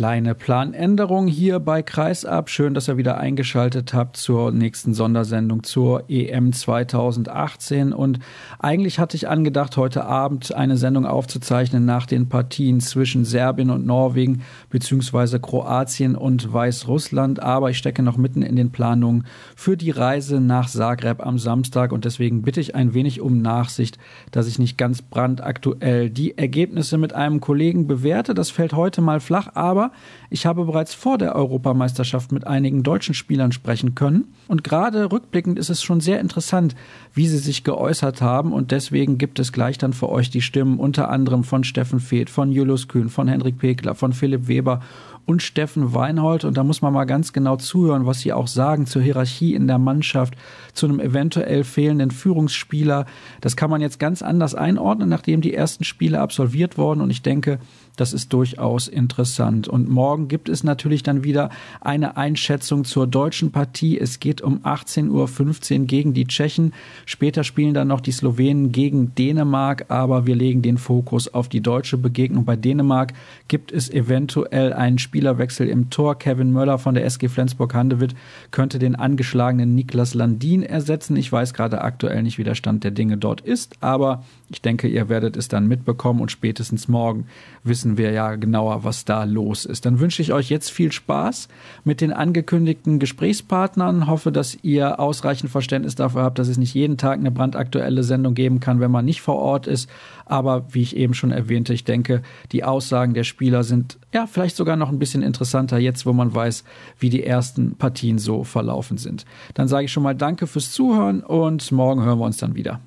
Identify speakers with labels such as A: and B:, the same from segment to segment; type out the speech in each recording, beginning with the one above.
A: kleine Planänderung hier bei Kreisab. Schön, dass ihr wieder eingeschaltet habt zur nächsten Sondersendung zur EM 2018. Und eigentlich hatte ich angedacht, heute Abend eine Sendung aufzuzeichnen nach den Partien zwischen Serbien und Norwegen beziehungsweise Kroatien und Weißrussland. Aber ich stecke noch mitten in den Planungen für die Reise nach Zagreb am Samstag und deswegen bitte ich ein wenig um Nachsicht, dass ich nicht ganz brandaktuell die Ergebnisse mit einem Kollegen bewerte. Das fällt heute mal flach flach, ich habe bereits vor der Europameisterschaft mit einigen deutschen Spielern sprechen können. Und gerade rückblickend ist es schon sehr interessant, wie sie sich geäußert haben. Und deswegen gibt es gleich dann für euch die Stimmen unter anderem von Steffen Feeth, von Julius Kühn, von Henrik Pekler, von Philipp Weber und Steffen Weinhold. Und da muss man mal ganz genau zuhören, was sie auch sagen zur Hierarchie in der Mannschaft, zu einem eventuell fehlenden Führungsspieler. Das kann man jetzt ganz anders einordnen, nachdem die ersten Spiele absolviert wurden. Und ich denke, das ist durchaus interessant. Und morgen gibt es natürlich dann wieder eine Einschätzung zur deutschen Partie. Es geht um 18.15 Uhr gegen die Tschechen. Später spielen dann noch die Slowenen gegen Dänemark, aber wir legen den Fokus auf die deutsche Begegnung. Bei Dänemark gibt es eventuell einen Spielerwechsel im Tor. Kevin Möller von der SG Flensburg-Handewitt könnte den angeschlagenen Niklas Landin ersetzen. Ich weiß gerade aktuell nicht, wie der Stand der Dinge dort ist, aber ich denke, ihr werdet es dann mitbekommen und spätestens morgen wissen wir ja genauer, was da los ist. Dann wünsche ich euch jetzt viel Spaß mit den angekündigten Gesprächspartnern. Hoffe, dass ihr ausreichend Verständnis dafür habt, dass es nicht jeden Tag eine brandaktuelle Sendung geben kann, wenn man nicht vor Ort ist. Aber wie ich eben schon erwähnte, ich denke, die Aussagen der Spieler sind ja vielleicht sogar noch ein bisschen interessanter jetzt, wo man weiß, wie die ersten Partien so verlaufen sind. Dann sage ich schon mal Danke fürs Zuhören und morgen hören wir uns dann wieder.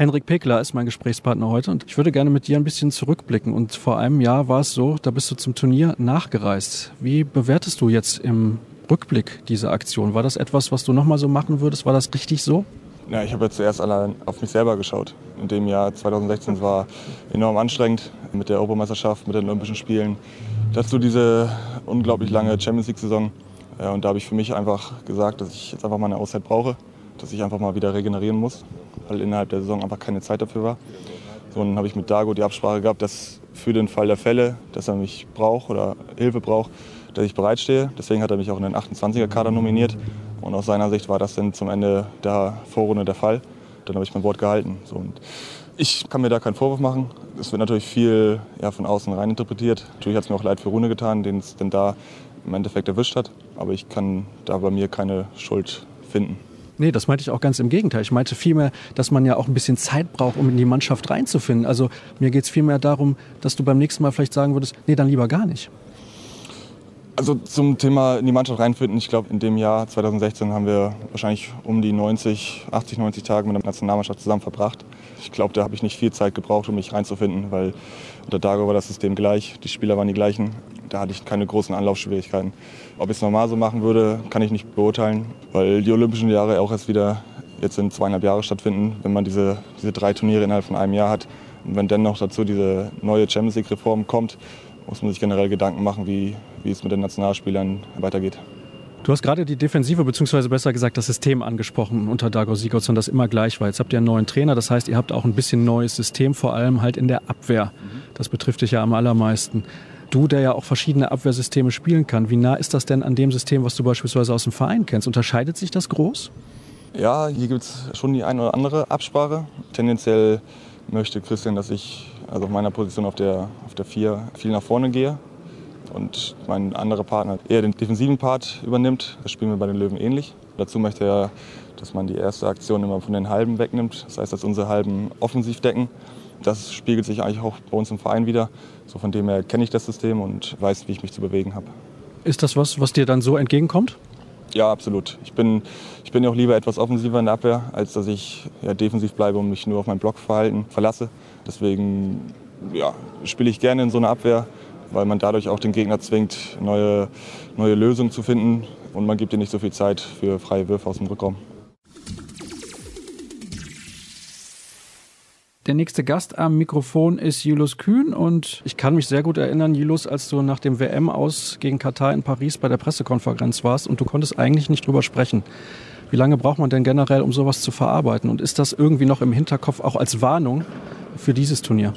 A: Henrik Pekler ist mein Gesprächspartner heute und ich würde gerne mit dir ein bisschen zurückblicken. Und vor einem Jahr war es so, da bist du zum Turnier nachgereist. Wie bewertest du jetzt im Rückblick diese Aktion? War das etwas, was du nochmal so machen würdest? War das richtig so?
B: Ja, ich habe ja zuerst allein auf mich selber geschaut. In dem Jahr 2016 war enorm anstrengend mit der Europameisterschaft, mit den Olympischen Spielen. Dazu diese unglaublich lange Champions League-Saison. Und da habe ich für mich einfach gesagt, dass ich jetzt einfach mal eine Auszeit brauche, dass ich einfach mal wieder regenerieren muss weil innerhalb der Saison einfach keine Zeit dafür war. So, dann habe ich mit Dago die Absprache gehabt, dass für den Fall der Fälle, dass er mich braucht oder Hilfe braucht, dass ich bereitstehe. Deswegen hat er mich auch in den 28er-Kader nominiert. Und aus seiner Sicht war das dann zum Ende der Vorrunde der Fall. Dann habe ich mein Wort gehalten. So, und ich kann mir da keinen Vorwurf machen. Es wird natürlich viel ja, von außen rein interpretiert. Natürlich hat es mir auch leid für Rune getan, den es denn da im Endeffekt erwischt hat. Aber ich kann da bei mir keine Schuld finden.
A: Nee, das meinte ich auch ganz im Gegenteil. Ich meinte vielmehr, dass man ja auch ein bisschen Zeit braucht, um in die Mannschaft reinzufinden. Also mir geht es vielmehr darum, dass du beim nächsten Mal vielleicht sagen würdest, nee, dann lieber gar nicht.
B: Also zum Thema in die Mannschaft reinfinden, ich glaube, in dem Jahr 2016 haben wir wahrscheinlich um die 90, 80, 90 Tage mit der Nationalmannschaft zusammen verbracht. Ich glaube, da habe ich nicht viel Zeit gebraucht, um mich reinzufinden, weil unter Dago war das System gleich, die Spieler waren die gleichen. Da hatte ich keine großen Anlaufschwierigkeiten. Ob ich es normal so machen würde, kann ich nicht beurteilen, weil die Olympischen Jahre auch erst wieder jetzt in zweieinhalb Jahre stattfinden, wenn man diese, diese drei Turniere innerhalb von einem Jahr hat. Und wenn dann noch dazu diese neue Champions League-Reform kommt, muss man sich generell Gedanken machen, wie, wie es mit den Nationalspielern weitergeht.
A: Du hast gerade die Defensive, beziehungsweise besser gesagt das System angesprochen unter Dago Sigurdsson, das immer gleich war. Jetzt habt ihr einen neuen Trainer, das heißt, ihr habt auch ein bisschen neues System, vor allem halt in der Abwehr. Das betrifft dich ja am allermeisten. Du, der ja auch verschiedene Abwehrsysteme spielen kann, wie nah ist das denn an dem System, was du beispielsweise aus dem Verein kennst? Unterscheidet sich das groß?
B: Ja, hier gibt es schon die eine oder andere Absprache. Tendenziell möchte Christian, dass ich also auf meiner Position auf der, auf der 4 viel nach vorne gehe und mein anderer Partner eher den defensiven Part übernimmt. Das spielen wir bei den Löwen ähnlich. Dazu möchte er, dass man die erste Aktion immer von den Halben wegnimmt. Das heißt, dass unsere Halben offensiv decken. Das spiegelt sich eigentlich auch bei uns im Verein wieder. So von dem her kenne ich das System und weiß, wie ich mich zu bewegen habe.
A: Ist das was, was dir dann so entgegenkommt?
B: Ja, absolut. Ich bin, ich bin ja auch lieber etwas offensiver in der Abwehr, als dass ich ja, defensiv bleibe und mich nur auf mein Blockverhalten verlasse. Deswegen ja, spiele ich gerne in so einer Abwehr, weil man dadurch auch den Gegner zwingt, neue, neue Lösungen zu finden und man gibt ihm nicht so viel Zeit für freie Würfe aus dem Rückraum.
A: Der nächste Gast am Mikrofon ist Julius Kühn und ich kann mich sehr gut erinnern, Julius, als du nach dem WM aus gegen Katar in Paris bei der Pressekonferenz warst und du konntest eigentlich nicht drüber sprechen. Wie lange braucht man denn generell, um sowas zu verarbeiten? Und ist das irgendwie noch im Hinterkopf auch als Warnung für dieses Turnier?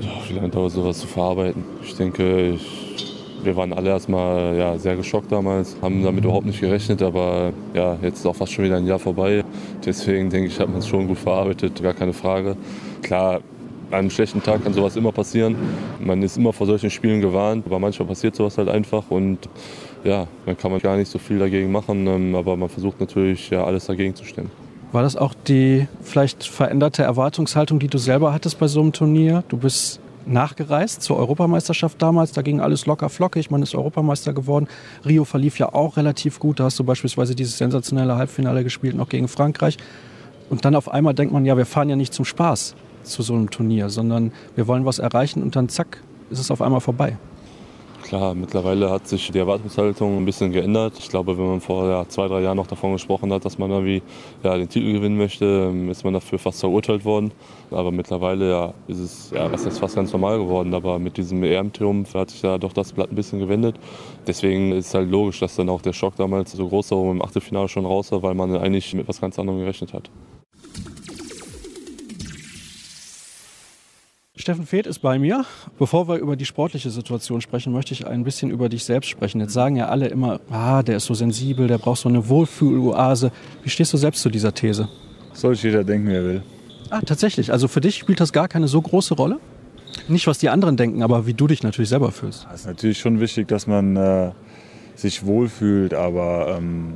C: Ja, wie lange dauert sowas zu verarbeiten? Ich denke, ich, wir waren alle erstmal ja, sehr geschockt damals, haben damit überhaupt nicht gerechnet, aber ja, jetzt ist auch fast schon wieder ein Jahr vorbei. Deswegen denke ich, hat man es schon gut verarbeitet, gar keine Frage. Klar, an einem schlechten Tag kann sowas immer passieren. Man ist immer vor solchen Spielen gewarnt, aber manchmal passiert sowas halt einfach und ja, dann kann man gar nicht so viel dagegen machen, ähm, aber man versucht natürlich ja alles dagegen zu stemmen.
D: War das auch die vielleicht veränderte Erwartungshaltung, die du selber hattest bei so einem Turnier? Du bist nachgereist zur Europameisterschaft damals, da ging alles locker flockig, man ist Europameister geworden. Rio verlief ja auch relativ gut, da hast du beispielsweise dieses sensationelle Halbfinale gespielt, noch gegen Frankreich. Und dann auf einmal denkt man, ja, wir fahren ja nicht zum Spaß zu so einem Turnier, sondern wir wollen was erreichen und dann zack, ist es auf einmal vorbei.
C: Klar, mittlerweile hat sich die Erwartungshaltung ein bisschen geändert. Ich glaube, wenn man vor ja, zwei, drei Jahren noch davon gesprochen hat, dass man irgendwie ja, den Titel gewinnen möchte, ähm, ist man dafür fast verurteilt worden. Aber mittlerweile ja, ist es ja, was ist fast ganz normal geworden. Aber mit diesem EM-Triumph hat sich ja doch das Blatt ein bisschen gewendet. Deswegen ist es halt logisch, dass dann auch der Schock damals so groß war, wo man im Achtelfinale schon raus war, weil man eigentlich mit was ganz anderem gerechnet hat.
D: Steffen Feeth ist bei mir. Bevor wir über die sportliche Situation sprechen, möchte ich ein bisschen über dich selbst sprechen. Jetzt sagen ja alle immer, ah, der ist so sensibel, der braucht so eine Wohlfühloase. Wie stehst du selbst zu dieser These?
E: Soll jeder denken, wie er will.
D: Ah, tatsächlich. Also für dich spielt das gar keine so große Rolle? Nicht, was die anderen denken, aber wie du dich natürlich selber fühlst.
E: Es ist natürlich schon wichtig, dass man äh, sich wohlfühlt, aber ähm,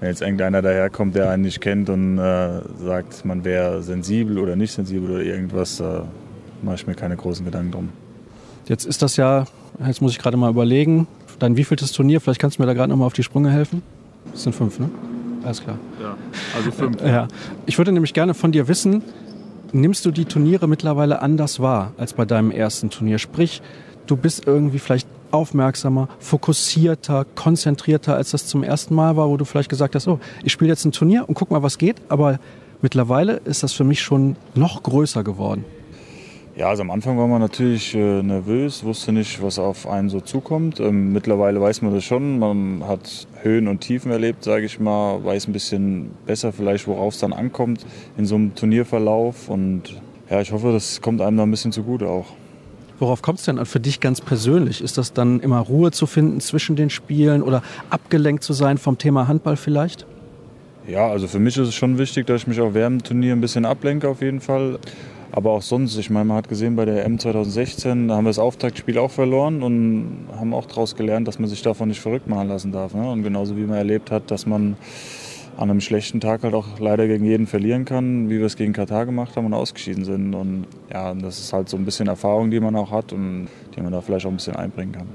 E: wenn jetzt irgendeiner daherkommt, der einen nicht kennt und äh, sagt, man wäre sensibel oder nicht sensibel oder irgendwas, äh, mache ich mir keine großen Gedanken drum.
D: Jetzt ist das ja, jetzt muss ich gerade mal überlegen, dein wievieltes Turnier, vielleicht kannst du mir da gerade nochmal auf die Sprünge helfen. Das sind fünf, ne? Alles klar.
E: Ja, also fünf.
D: Ja. Ich würde nämlich gerne von dir wissen, nimmst du die Turniere mittlerweile anders wahr als bei deinem ersten Turnier? Sprich, du bist irgendwie vielleicht aufmerksamer, fokussierter, konzentrierter, als das zum ersten Mal war, wo du vielleicht gesagt hast, oh, ich spiele jetzt ein Turnier und guck mal, was geht. Aber mittlerweile ist das für mich schon noch größer geworden.
E: Ja, also am Anfang war man natürlich äh, nervös, wusste nicht, was auf einen so zukommt. Ähm, mittlerweile weiß man das schon. Man hat Höhen und Tiefen erlebt, sage ich mal, weiß ein bisschen besser vielleicht, worauf es dann ankommt in so einem Turnierverlauf. Und ja, ich hoffe, das kommt einem da ein bisschen zugute auch.
D: Worauf kommt es denn für dich ganz persönlich? Ist das dann immer Ruhe zu finden zwischen den Spielen oder abgelenkt zu sein vom Thema Handball vielleicht?
E: Ja, also für mich ist es schon wichtig, dass ich mich auch während dem Turnier ein bisschen ablenke auf jeden Fall. Aber auch sonst, ich meine, man hat gesehen bei der M 2016, da haben wir das Auftaktspiel auch verloren und haben auch daraus gelernt, dass man sich davon nicht verrückt machen lassen darf. Ne? Und genauso wie man erlebt hat, dass man an einem schlechten Tag halt auch leider gegen jeden verlieren kann, wie wir es gegen Katar gemacht haben und ausgeschieden sind. Und ja, das ist halt so ein bisschen Erfahrung, die man auch hat und die man da vielleicht auch ein bisschen einbringen kann.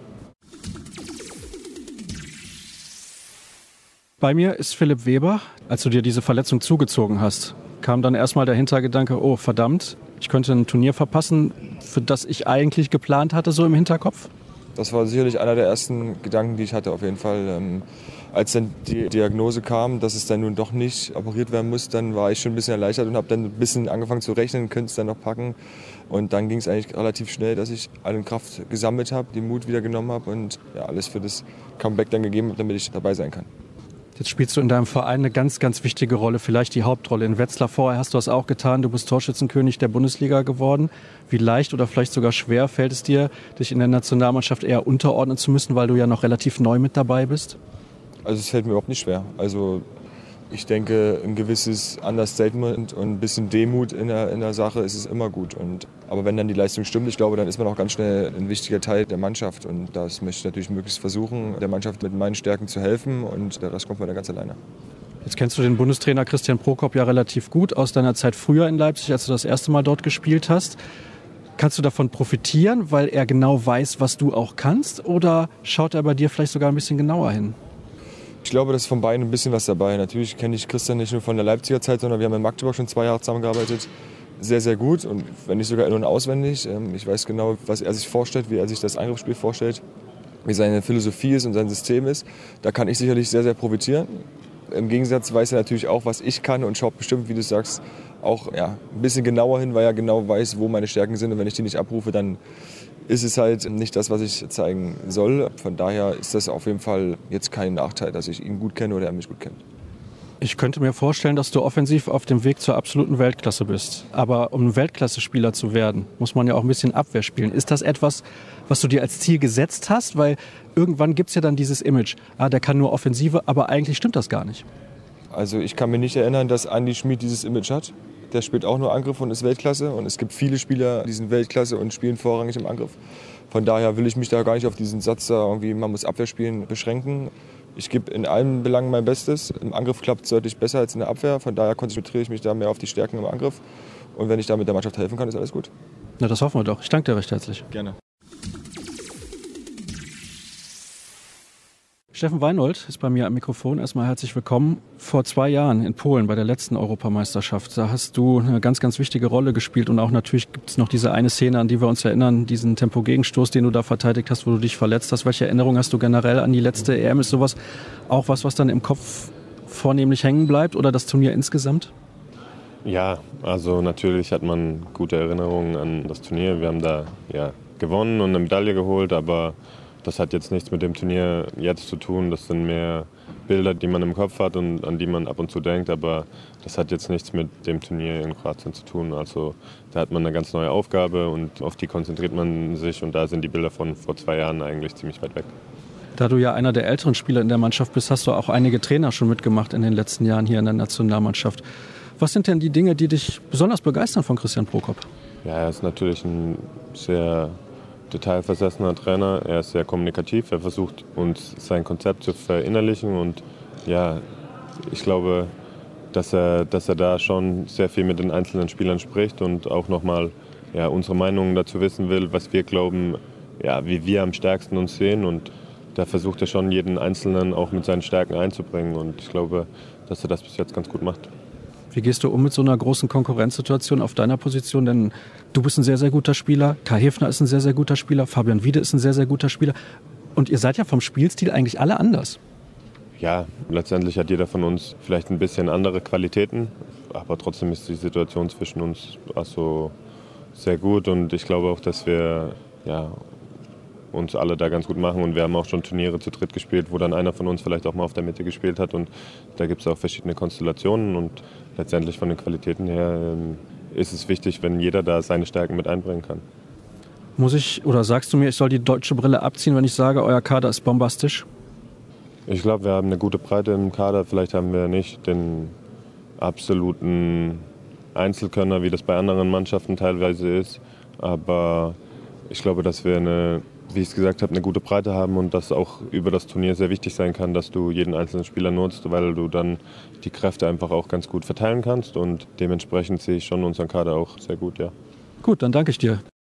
D: Bei mir ist Philipp Weber. Als du dir diese Verletzung zugezogen hast, kam dann erstmal der Hintergedanke, oh verdammt, ich könnte ein Turnier verpassen, für das ich eigentlich geplant hatte, so im Hinterkopf?
F: Das war sicherlich einer der ersten Gedanken, die ich hatte, auf jeden Fall. Ähm, als dann die Diagnose kam, dass es dann nun doch nicht operiert werden muss, dann war ich schon ein bisschen erleichtert und habe dann ein bisschen angefangen zu rechnen, könnte es dann noch packen. Und dann ging es eigentlich relativ schnell, dass ich alle Kraft gesammelt habe, den Mut wieder genommen habe und ja, alles für das Comeback dann gegeben habe, damit ich dabei sein kann.
D: Jetzt spielst du in deinem Verein eine ganz, ganz wichtige Rolle, vielleicht die Hauptrolle. In Wetzlar vorher hast du das auch getan. Du bist Torschützenkönig der Bundesliga geworden. Wie leicht oder vielleicht sogar schwer fällt es dir, dich in der Nationalmannschaft eher unterordnen zu müssen, weil du ja noch relativ neu mit dabei bist?
F: Also es fällt mir überhaupt nicht schwer. Also ich denke, ein gewisses Understatement und ein bisschen Demut in der, in der Sache ist es immer gut. Und, aber wenn dann die Leistung stimmt, ich glaube, dann ist man auch ganz schnell ein wichtiger Teil der Mannschaft. Und das möchte ich natürlich möglichst versuchen, der Mannschaft mit meinen Stärken zu helfen. Und der Rest kommt man dann ganz alleine.
D: Jetzt kennst du den Bundestrainer Christian Prokop ja relativ gut aus deiner Zeit früher in Leipzig, als du das erste Mal dort gespielt hast. Kannst du davon profitieren, weil er genau weiß, was du auch kannst? Oder schaut er bei dir vielleicht sogar ein bisschen genauer hin?
F: Ich glaube, das ist von beiden ein bisschen was dabei. Natürlich kenne ich Christian nicht nur von der Leipziger Zeit, sondern wir haben in Magdeburg schon zwei Jahre zusammengearbeitet. Sehr, sehr gut und wenn nicht sogar in- und auswendig. Ähm, ich weiß genau, was er sich vorstellt, wie er sich das Angriffsspiel vorstellt, wie seine Philosophie ist und sein System ist. Da kann ich sicherlich sehr, sehr profitieren. Im Gegensatz weiß er natürlich auch, was ich kann und schaut bestimmt, wie du sagst, auch ja, ein bisschen genauer hin, weil er genau weiß, wo meine Stärken sind. Und wenn ich die nicht abrufe, dann ist es halt nicht das, was ich zeigen soll. Von daher ist das auf jeden Fall jetzt kein Nachteil, dass ich ihn gut kenne oder er mich gut kennt.
D: Ich könnte mir vorstellen, dass du offensiv auf dem Weg zur absoluten Weltklasse bist. Aber um Weltklasse-Spieler zu werden, muss man ja auch ein bisschen Abwehr spielen. Ist das etwas, was du dir als Ziel gesetzt hast? Weil irgendwann gibt es ja dann dieses Image, ah, der kann nur Offensive, aber eigentlich stimmt das gar nicht.
B: Also ich kann mir nicht erinnern, dass Andy Schmid dieses Image hat. Der spielt auch nur Angriff und ist Weltklasse. Und es gibt viele Spieler, die sind Weltklasse und spielen vorrangig im Angriff. Von daher will ich mich da gar nicht auf diesen Satz irgendwie, man muss Abwehr spielen, beschränken. Ich gebe in allen Belangen mein Bestes. Im Angriff klappt es deutlich besser als in der Abwehr. Von daher konzentriere ich mich da mehr auf die Stärken im Angriff. Und wenn ich da mit der Mannschaft helfen kann, ist alles gut.
D: Na, das hoffen wir doch. Ich danke dir recht herzlich.
B: Gerne.
D: Steffen Weinold ist bei mir am Mikrofon. Erstmal herzlich willkommen. Vor zwei Jahren in Polen bei der letzten Europameisterschaft, da hast du eine ganz, ganz wichtige Rolle gespielt. Und auch natürlich gibt es noch diese eine Szene, an die wir uns erinnern, diesen Tempo-Gegenstoß, den du da verteidigt hast, wo du dich verletzt hast. Welche Erinnerung hast du generell an die letzte EM? Ist sowas auch was, was dann im Kopf vornehmlich hängen bleibt oder das Turnier insgesamt?
G: Ja, also natürlich hat man gute Erinnerungen an das Turnier. Wir haben da ja gewonnen und eine Medaille geholt, aber das hat jetzt nichts mit dem Turnier jetzt zu tun. Das sind mehr Bilder, die man im Kopf hat und an die man ab und zu denkt. Aber das hat jetzt nichts mit dem Turnier in Kroatien zu tun. Also da hat man eine ganz neue Aufgabe und auf die konzentriert man sich. Und da sind die Bilder von vor zwei Jahren eigentlich ziemlich weit weg.
D: Da du ja einer der älteren Spieler in der Mannschaft bist, hast du auch einige Trainer schon mitgemacht in den letzten Jahren hier in der Nationalmannschaft. Was sind denn die Dinge, die dich besonders begeistern von Christian Prokop?
G: Ja, er ist natürlich ein sehr detailversessener Trainer. Er ist sehr kommunikativ. Er versucht uns sein Konzept zu verinnerlichen und ja, ich glaube, dass er, dass er da schon sehr viel mit den einzelnen Spielern spricht und auch nochmal ja, unsere Meinungen dazu wissen will, was wir glauben, ja, wie wir am stärksten uns sehen. Und da versucht er schon jeden Einzelnen auch mit seinen Stärken einzubringen. Und ich glaube, dass er das bis jetzt ganz gut macht.
D: Wie gehst du um mit so einer großen Konkurrenzsituation auf deiner Position? Denn du bist ein sehr, sehr guter Spieler, Kai Hefner ist ein sehr, sehr guter Spieler, Fabian Wiede ist ein sehr, sehr guter Spieler. Und ihr seid ja vom Spielstil eigentlich alle anders.
G: Ja, letztendlich hat jeder von uns vielleicht ein bisschen andere Qualitäten, aber trotzdem ist die Situation zwischen uns also sehr gut und ich glaube auch, dass wir ja, uns alle da ganz gut machen. Und wir haben auch schon Turniere zu dritt gespielt, wo dann einer von uns vielleicht auch mal auf der Mitte gespielt hat. Und da gibt es auch verschiedene Konstellationen. Und letztendlich von den Qualitäten her ähm, ist es wichtig, wenn jeder da seine Stärken mit einbringen kann.
D: Muss ich oder sagst du mir, ich soll die deutsche Brille abziehen, wenn ich sage, euer Kader ist bombastisch?
G: Ich glaube, wir haben eine gute Breite im Kader. Vielleicht haben wir nicht den absoluten Einzelkönner, wie das bei anderen Mannschaften teilweise ist. Aber ich glaube, dass wir eine wie ich es gesagt habe, eine gute Breite haben und das auch über das Turnier sehr wichtig sein kann, dass du jeden einzelnen Spieler nutzt, weil du dann die Kräfte einfach auch ganz gut verteilen kannst und dementsprechend sehe ich schon unseren Kader auch sehr gut, ja.
D: Gut, dann danke ich dir.